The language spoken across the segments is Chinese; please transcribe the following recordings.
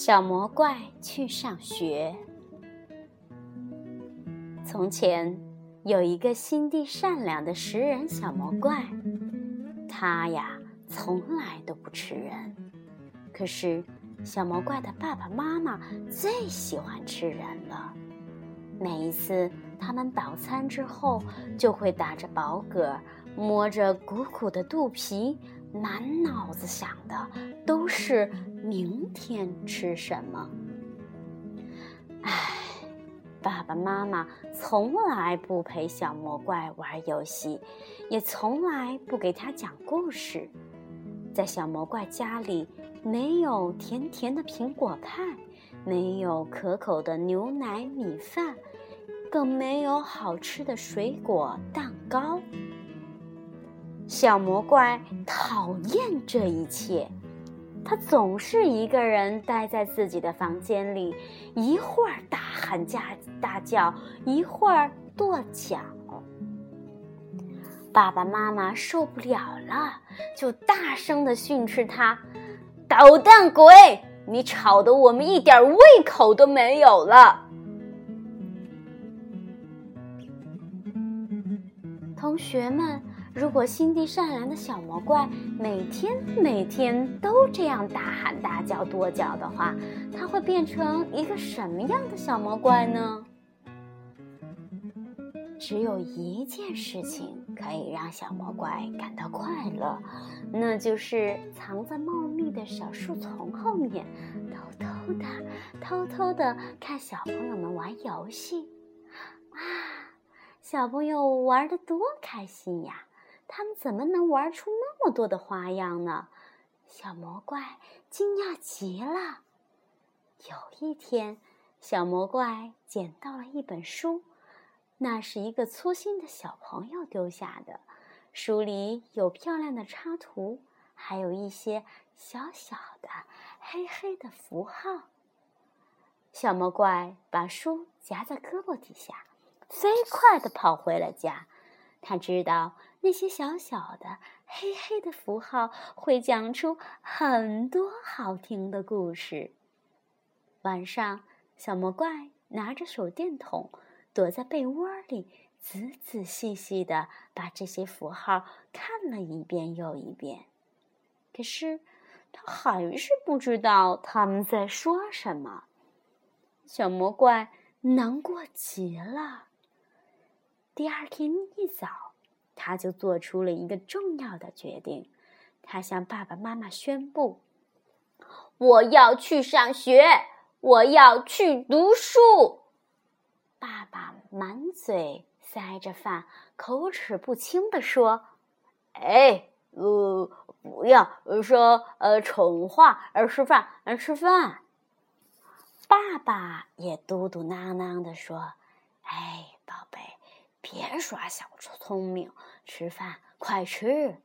小魔怪去上学。从前有一个心地善良的食人小魔怪，他呀从来都不吃人。可是小魔怪的爸爸妈妈最喜欢吃人了。每一次他们饱餐之后，就会打着饱嗝，摸着鼓鼓的肚皮。满脑子想的都是明天吃什么。唉，爸爸妈妈从来不陪小魔怪玩游戏，也从来不给他讲故事。在小魔怪家里，没有甜甜的苹果派，没有可口的牛奶米饭，更没有好吃的水果蛋糕。小魔怪讨厌这一切，他总是一个人待在自己的房间里，一会儿大喊加大叫，一会儿跺脚。爸爸妈妈受不了了，就大声的训斥他：“捣蛋鬼，你吵得我们一点胃口都没有了。”同学们。如果心地善良的小魔怪每天每天都这样大喊大叫跺脚的话，他会变成一个什么样的小魔怪呢？只有一件事情可以让小魔怪感到快乐，那就是藏在茂密的小树丛后面，偷偷的、偷偷的看小朋友们玩游戏。啊，小朋友玩的多开心呀！他们怎么能玩出那么多的花样呢？小魔怪惊讶极了。有一天，小魔怪捡到了一本书，那是一个粗心的小朋友丢下的。书里有漂亮的插图，还有一些小小的黑黑的符号。小魔怪把书夹在胳膊底下，飞快地跑回了家。他知道那些小小的黑黑的符号会讲出很多好听的故事。晚上，小魔怪拿着手电筒，躲在被窝里，仔仔细细的把这些符号看了一遍又一遍。可是，他还是不知道他们在说什么。小魔怪难过极了。第二天一早，他就做出了一个重要的决定。他向爸爸妈妈宣布：“我要去上学，我要去读书。”爸爸满嘴塞着饭，口齿不清地说：“哎，呃，不要说呃蠢话，而吃饭，吃饭。”爸爸也嘟嘟囔囔地说：“哎，”别耍小聪明，吃饭快吃！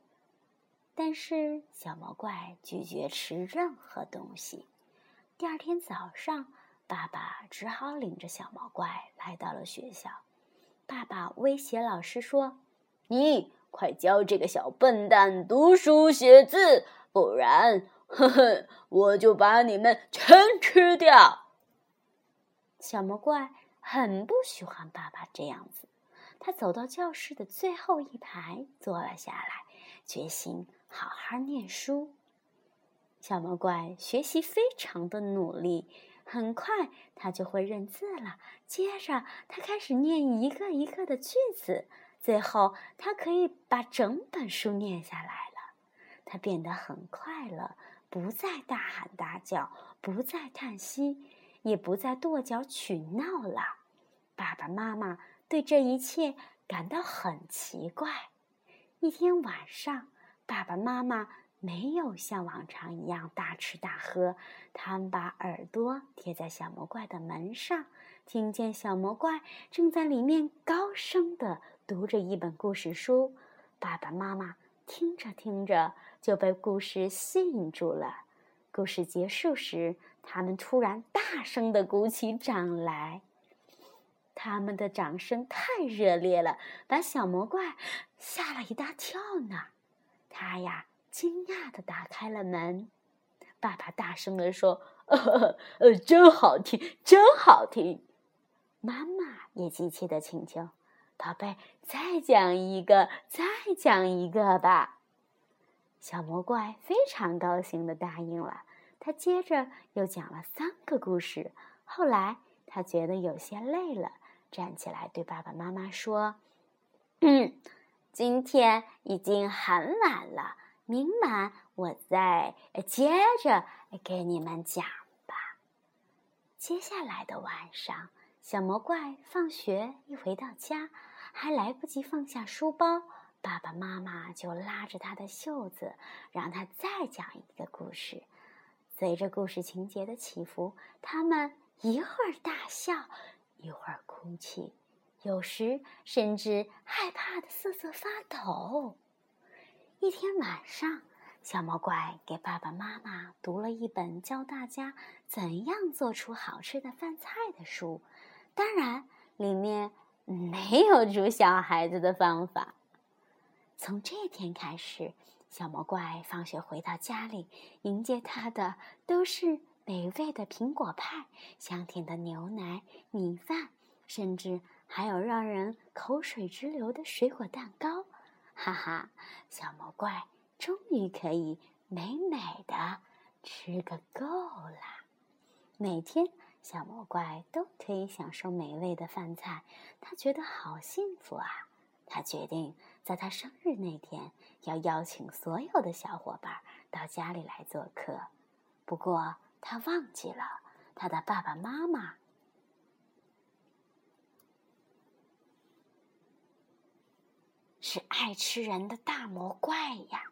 但是小魔怪拒绝吃任何东西。第二天早上，爸爸只好领着小魔怪来到了学校。爸爸威胁老师说：“你快教这个小笨蛋读书写字，不然，呵呵，我就把你们全吃掉。”小魔怪很不喜欢爸爸这样子。他走到教室的最后一排，坐了下来，决心好好念书。小魔怪学习非常的努力，很快他就会认字了。接着，他开始念一个一个的句子，最后他可以把整本书念下来了。他变得很快乐，不再大喊大叫，不再叹息，也不再跺脚取闹了。爸爸妈妈。对这一切感到很奇怪。一天晚上，爸爸妈妈没有像往常一样大吃大喝，他们把耳朵贴在小魔怪的门上，听见小魔怪正在里面高声的读着一本故事书。爸爸妈妈听着听着就被故事吸引住了。故事结束时，他们突然大声的鼓起掌来。他们的掌声太热烈了，把小魔怪吓了一大跳呢。他呀，惊讶的打开了门。爸爸大声的说：“呃，真好听，真好听。妈妈也急切的请求：“宝贝，再讲一个，再讲一个吧。”小魔怪非常高兴的答应了。他接着又讲了三个故事。后来他觉得有些累了，站起来对爸爸妈妈说：“嗯，今天已经很晚了，明晚我再接着给你们讲吧。”接下来的晚上，小魔怪放学一回到家，还来不及放下书包，爸爸妈妈就拉着他的袖子，让他再讲一个故事。随着故事情节的起伏，他们一会儿大笑，一会儿哭泣，有时甚至害怕的瑟瑟发抖。一天晚上，小魔怪给爸爸妈妈读了一本教大家怎样做出好吃的饭菜的书，当然里面 没有煮小孩子的方法。从这天开始。小魔怪放学回到家里，迎接他的都是美味的苹果派、香甜的牛奶、米饭，甚至还有让人口水直流的水果蛋糕。哈哈，小魔怪终于可以美美的吃个够啦！每天，小魔怪都可以享受美味的饭菜，他觉得好幸福啊！他决定。在他生日那天，要邀请所有的小伙伴到家里来做客。不过他忘记了，他的爸爸妈妈是爱吃人的大魔怪呀。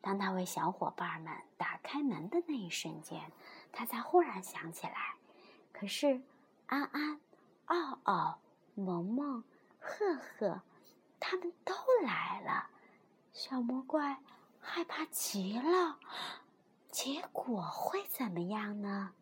当他为小伙伴们打开门的那一瞬间，他才忽然想起来：可是安安、奥奥、萌萌、赫赫。他们都来了，小魔怪害怕极了。结果会怎么样呢？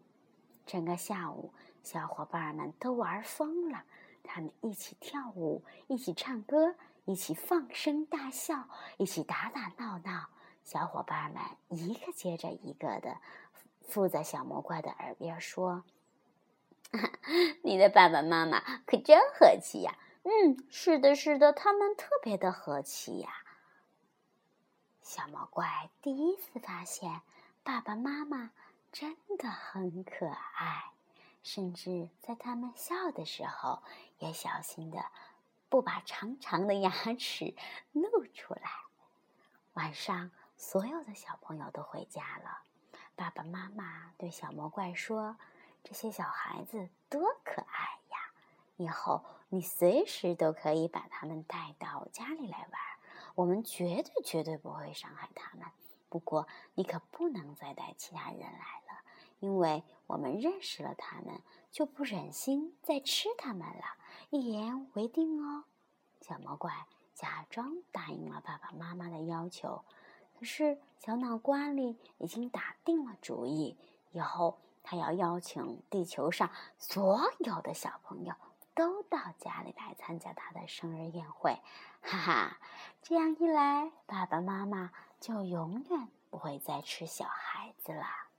整个下午，小伙伴们都玩疯了。他们一起跳舞，一起唱歌，一起放声大笑，一起打打闹闹。小伙伴们一个接着一个的附在小魔怪的耳边说：“你的爸爸妈妈可真和气呀！”嗯，是的，是的，他们特别的和气呀。小魔怪第一次发现爸爸妈妈真的很可爱，甚至在他们笑的时候也小心的不把长长的牙齿露出来。晚上，所有的小朋友都回家了，爸爸妈妈对小魔怪说：“这些小孩子多可爱呀。”以后你随时都可以把他们带到家里来玩，我们绝对绝对不会伤害他们。不过你可不能再带其他人来了，因为我们认识了他们，就不忍心再吃他们了。一言为定哦。小魔怪假装答应了爸爸妈妈的要求，可是小脑瓜里已经打定了主意，以后他要邀请地球上所有的小朋友。都到家里来参加他的生日宴会，哈哈！这样一来，爸爸妈妈就永远不会再吃小孩子了。